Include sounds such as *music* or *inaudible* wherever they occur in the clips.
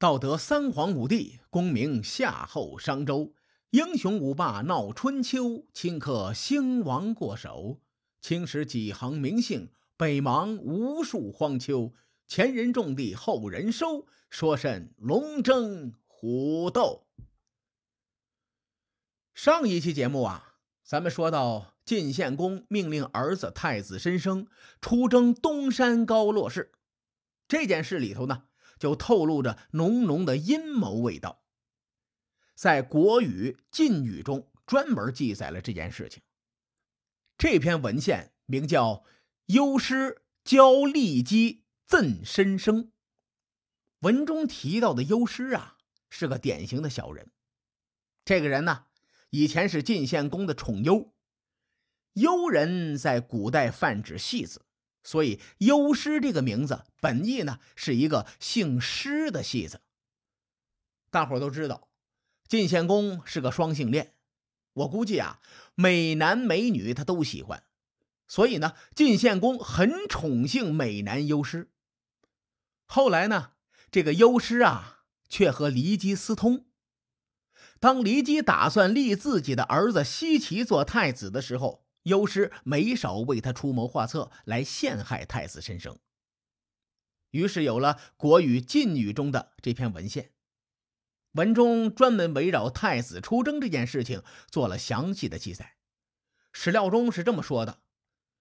道德三皇五帝，功名夏后商周，英雄五霸闹春秋，顷刻兴亡过手。青史几行名姓，北邙无数荒丘。前人种地，后人收，说甚龙争虎斗？上一期节目啊，咱们说到晋献公命令儿子太子申生出征东山高洛氏，这件事里头呢，就透露着浓浓的阴谋味道。在《国语·晋语》中专门记载了这件事情。这篇文献名叫《幽师教骊姬》。赠申生，文中提到的幽师啊，是个典型的小人。这个人呢，以前是晋献公的宠幽。幽人在古代泛指戏子，所以幽师这个名字本意呢，是一个姓施的戏子。大伙都知道，晋献公是个双性恋，我估计啊，美男美女他都喜欢，所以呢，晋献公很宠幸美男幽师。后来呢，这个幽师啊，却和骊姬私通。当骊姬打算立自己的儿子奚齐做太子的时候，幽师没少为他出谋划策，来陷害太子申生。于是有了《国语·晋语》中的这篇文献，文中专门围绕太子出征这件事情做了详细的记载。史料中是这么说的：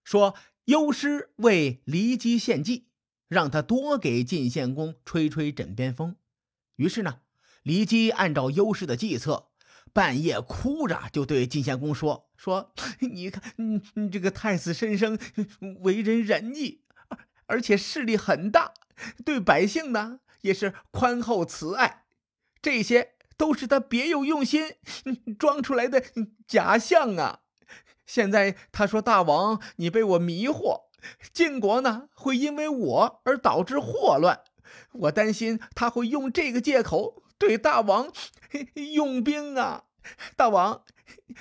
说幽师为骊姬献计。让他多给晋献公吹吹枕边风。于是呢，骊姬按照优师的计策，半夜哭着就对晋献公说：“说 *laughs* 你看，你你这个太子申生为人仁义，而且势力很大，对百姓呢也是宽厚慈爱，这些都是他别有用心装出来的假象啊！现在他说大王，你被我迷惑。”晋国呢，会因为我而导致祸乱，我担心他会用这个借口对大王 *laughs* 用兵啊！大王，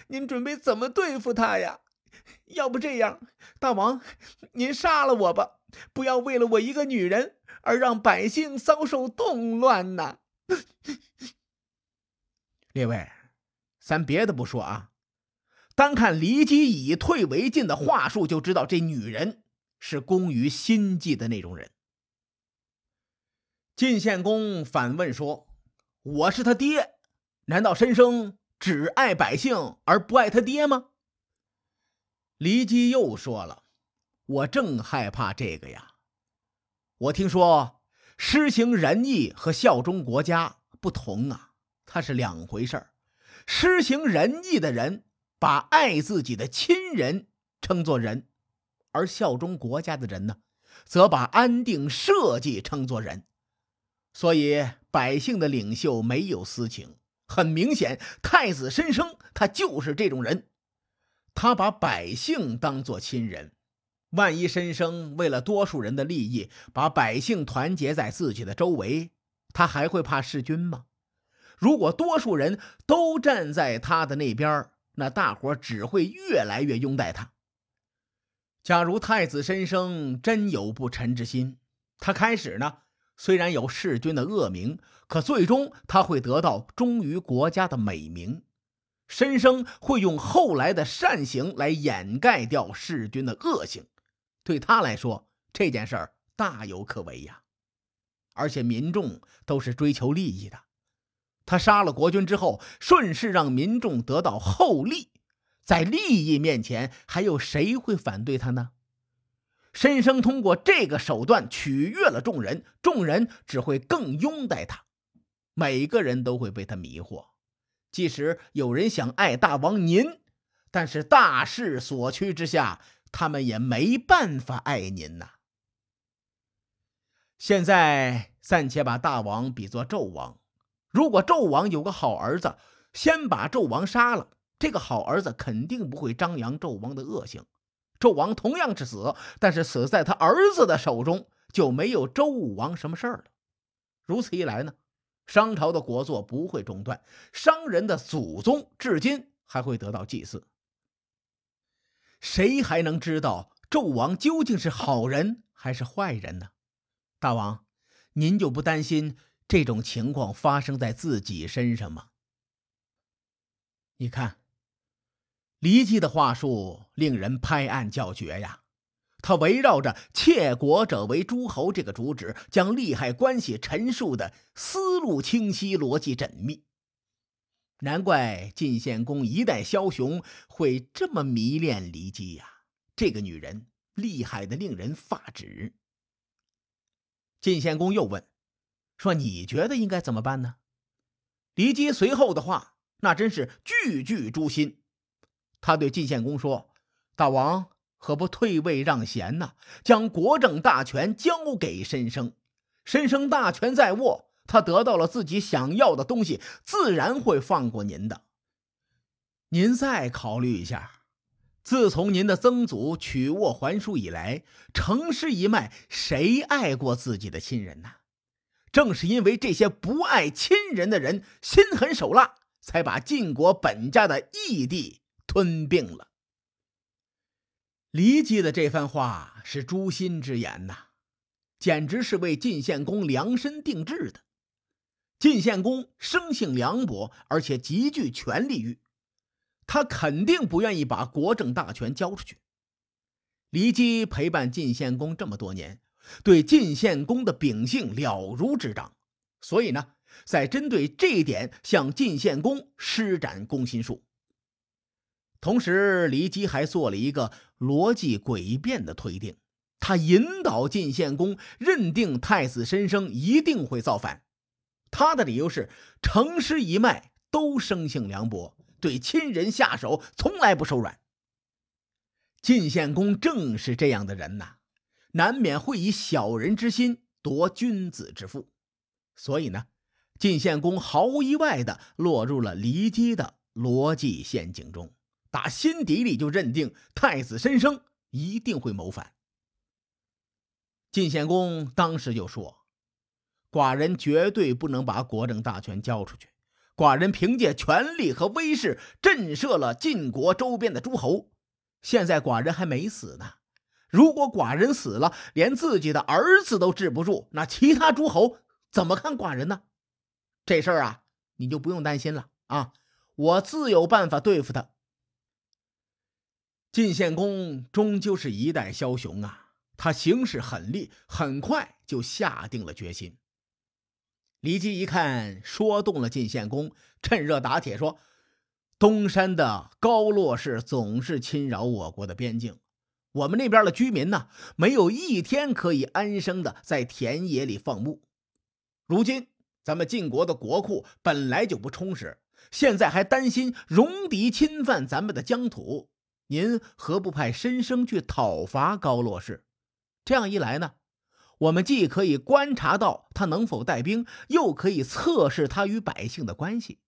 您准备怎么对付他呀？要不这样，大王，您杀了我吧，不要为了我一个女人而让百姓遭受动乱呐！列位，咱别的不说啊，单看骊姬以退为进的话术，就知道这女人。是工于心计的那种人。晋献公反问说：“我是他爹，难道申生只爱百姓而不爱他爹吗？”骊姬又说了：“我正害怕这个呀。我听说施行仁义和效忠国家不同啊，它是两回事儿。施行仁义的人，把爱自己的亲人称作人。”而效忠国家的人呢，则把安定社稷称作仁，所以百姓的领袖没有私情。很明显，太子申生他就是这种人，他把百姓当做亲人。万一申生为了多数人的利益，把百姓团结在自己的周围，他还会怕弑君吗？如果多数人都站在他的那边，那大伙只会越来越拥戴他。假如太子申生真有不臣之心，他开始呢虽然有弑君的恶名，可最终他会得到忠于国家的美名。申生会用后来的善行来掩盖掉弑君的恶行，对他来说这件事儿大有可为呀。而且民众都是追求利益的，他杀了国君之后，顺势让民众得到厚利。在利益面前，还有谁会反对他呢？申生通过这个手段取悦了众人，众人只会更拥戴他，每个人都会被他迷惑。即使有人想爱大王您，但是大势所趋之下，他们也没办法爱您呐。现在暂且把大王比作纣王，如果纣王有个好儿子，先把纣王杀了。这个好儿子肯定不会张扬纣王的恶行，纣王同样是死，但是死在他儿子的手中，就没有周武王什么事儿了。如此一来呢，商朝的国祚不会中断，商人的祖宗至今还会得到祭祀。谁还能知道纣王究竟是好人还是坏人呢？大王，您就不担心这种情况发生在自己身上吗？你看，骊姬的话术令人拍案叫绝呀！他围绕着“窃国者为诸侯”这个主旨，将利害关系陈述的思路清晰、逻辑缜密。难怪晋献公一代枭雄会这么迷恋骊姬呀！这个女人厉害的令人发指。晋献公又问：“说你觉得应该怎么办呢？”骊姬随后的话，那真是句句诛心。他对晋献公说：“大王。”何不退位让贤呢，将国政大权交给申生。申生大权在握，他得到了自己想要的东西，自然会放过您的。您再考虑一下，自从您的曾祖曲沃还书以来，成师一脉谁爱过自己的亲人呢？正是因为这些不爱亲人的人心狠手辣，才把晋国本家的义弟吞并了。骊姬的这番话是诛心之言呐，简直是为晋献公量身定制的。晋献公生性凉薄，而且极具权力欲，他肯定不愿意把国政大权交出去。骊姬陪伴晋献公这么多年，对晋献公的秉性了如指掌，所以呢，在针对这一点向晋献公施展攻心术。同时，骊姬还做了一个逻辑诡辩的推定，他引导晋献公认定太子申生一定会造反。他的理由是：成师一脉都生性凉薄，对亲人下手从来不手软。晋献公正是这样的人呐，难免会以小人之心夺君子之腹。所以呢，晋献公毫无意外地落入了骊姬的逻辑陷阱中。打心底里就认定太子申生一定会谋反。晋献公当时就说：“寡人绝对不能把国政大权交出去。寡人凭借权力和威势震慑了晋国周边的诸侯，现在寡人还没死呢。如果寡人死了，连自己的儿子都治不住，那其他诸侯怎么看寡人呢？这事儿啊，你就不用担心了啊，我自有办法对付他。”晋献公终究是一代枭雄啊，他行事狠厉，很快就下定了决心。骊姬一看说动了晋献公，趁热打铁说：“东山的高洛氏总是侵扰我国的边境，我们那边的居民呢，没有一天可以安生的在田野里放牧。如今咱们晋国的国库本来就不充实，现在还担心戎狄侵犯咱们的疆土。”您何不派申生去讨伐高洛氏？这样一来呢，我们既可以观察到他能否带兵，又可以测试他与百姓的关系。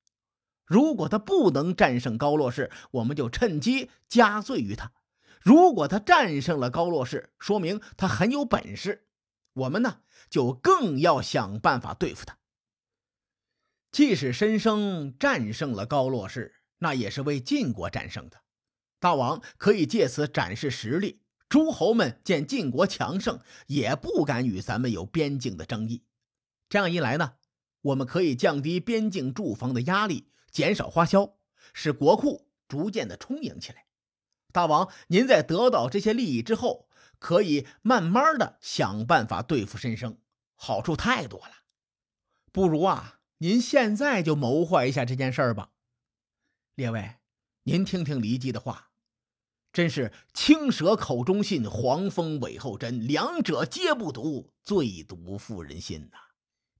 如果他不能战胜高洛氏，我们就趁机加罪于他；如果他战胜了高洛氏，说明他很有本事，我们呢就更要想办法对付他。即使申生战胜了高洛氏，那也是为晋国战胜的。大王可以借此展示实力，诸侯们见晋国强盛，也不敢与咱们有边境的争议。这样一来呢，我们可以降低边境驻防的压力，减少花销，使国库逐渐的充盈起来。大王，您在得到这些利益之后，可以慢慢的想办法对付申生，好处太多了。不如啊，您现在就谋划一下这件事儿吧。列位，您听听骊姬的话。真是青蛇口中信，黄蜂尾后针，两者皆不毒，最毒妇人心呐！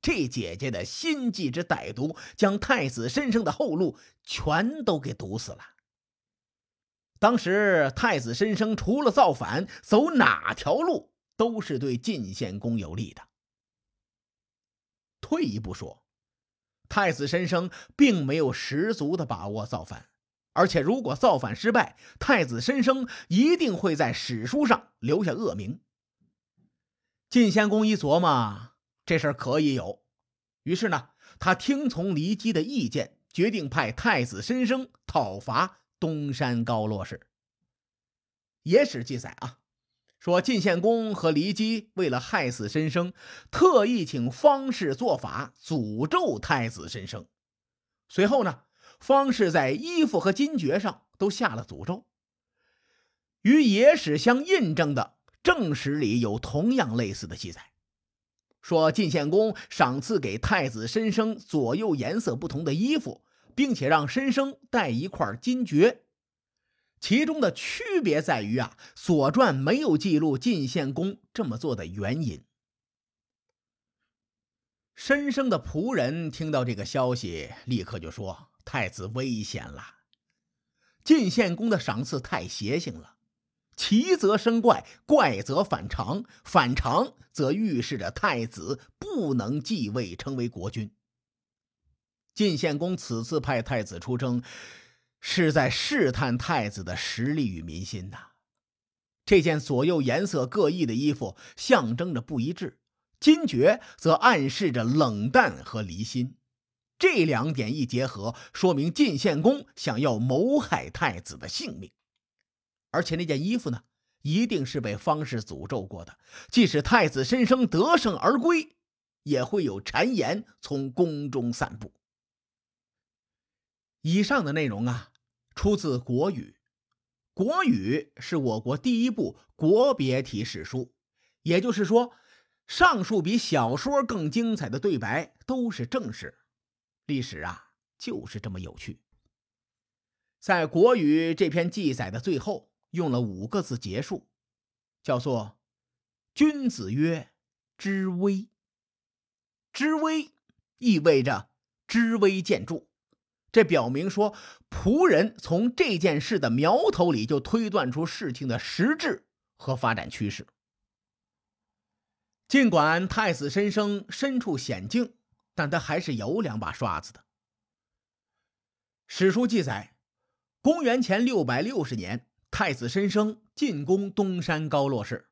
这姐姐的心计之歹毒，将太子申生的后路全都给堵死了。当时太子申生除了造反，走哪条路都是对晋献公有利的。退一步说，太子申生并没有十足的把握造反。而且，如果造反失败，太子申生一定会在史书上留下恶名。晋献公一琢磨，这事儿可以有，于是呢，他听从骊姬的意见，决定派太子申生讨伐东山高洛氏。野史记载啊，说晋献公和骊姬为了害死申生，特意请方士做法诅咒太子申生。随后呢，方士在衣服和金爵上都下了诅咒。与野史相印证的正史里有同样类似的记载，说晋献公赏赐给太子申生左右颜色不同的衣服，并且让申生带一块金爵。其中的区别在于啊，《左传》没有记录晋献公这么做的原因。申生的仆人听到这个消息，立刻就说：“太子危险了！晋献公的赏赐太邪性了，奇则生怪，怪则反常，反常则预示着太子不能继位成为国君。晋献公此次派太子出征。”是在试探太子的实力与民心呐。这件左右颜色各异的衣服象征着不一致，金爵则暗示着冷淡和离心。这两点一结合，说明晋献公想要谋害太子的性命。而且那件衣服呢，一定是被方士诅咒过的。即使太子申生得胜而归，也会有谗言从宫中散布。以上的内容啊，出自《国语》。《国语》是我国第一部国别体史书，也就是说，上述比小说更精彩的对白都是正史。历史啊，就是这么有趣。在《国语》这篇记载的最后，用了五个字结束，叫做“君子曰：知微。知微意味着知微见著。这表明说，仆人从这件事的苗头里就推断出事情的实质和发展趋势。尽管太子申生身处险境，但他还是有两把刷子的。史书记载，公元前六百六十年，太子申生进攻东山高洛氏，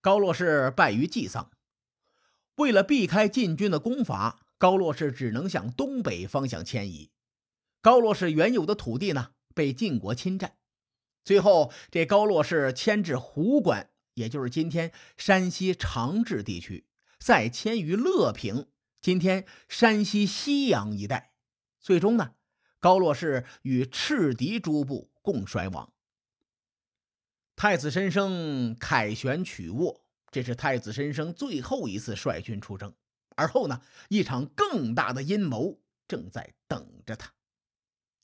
高洛氏败于季丧。为了避开晋军的攻伐，高洛氏只能向东北方向迁移。高洛氏原有的土地呢，被晋国侵占，最后这高洛氏迁至壶关，也就是今天山西长治地区，再迁于乐平，今天山西西阳一带。最终呢，高洛氏与赤狄诸部共衰亡。太子申生凯旋取沃，这是太子申生最后一次率军出征。而后呢，一场更大的阴谋正在等着他。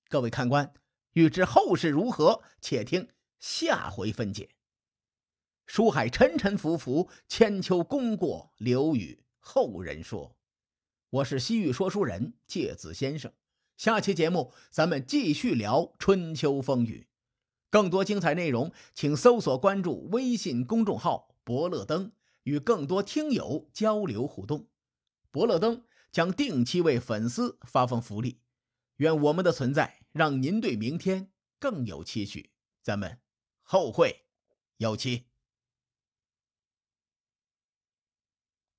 各位看官，欲知后事如何，且听下回分解。书海沉沉浮浮，千秋功过留与后人说。我是西域说书人介子先生，下期节目咱们继续聊春秋风雨。更多精彩内容，请搜索关注微信公众号“伯乐灯”，与更多听友交流互动。伯乐灯将定期为粉丝发放福利。愿我们的存在。让您对明天更有期许，咱们后会有期。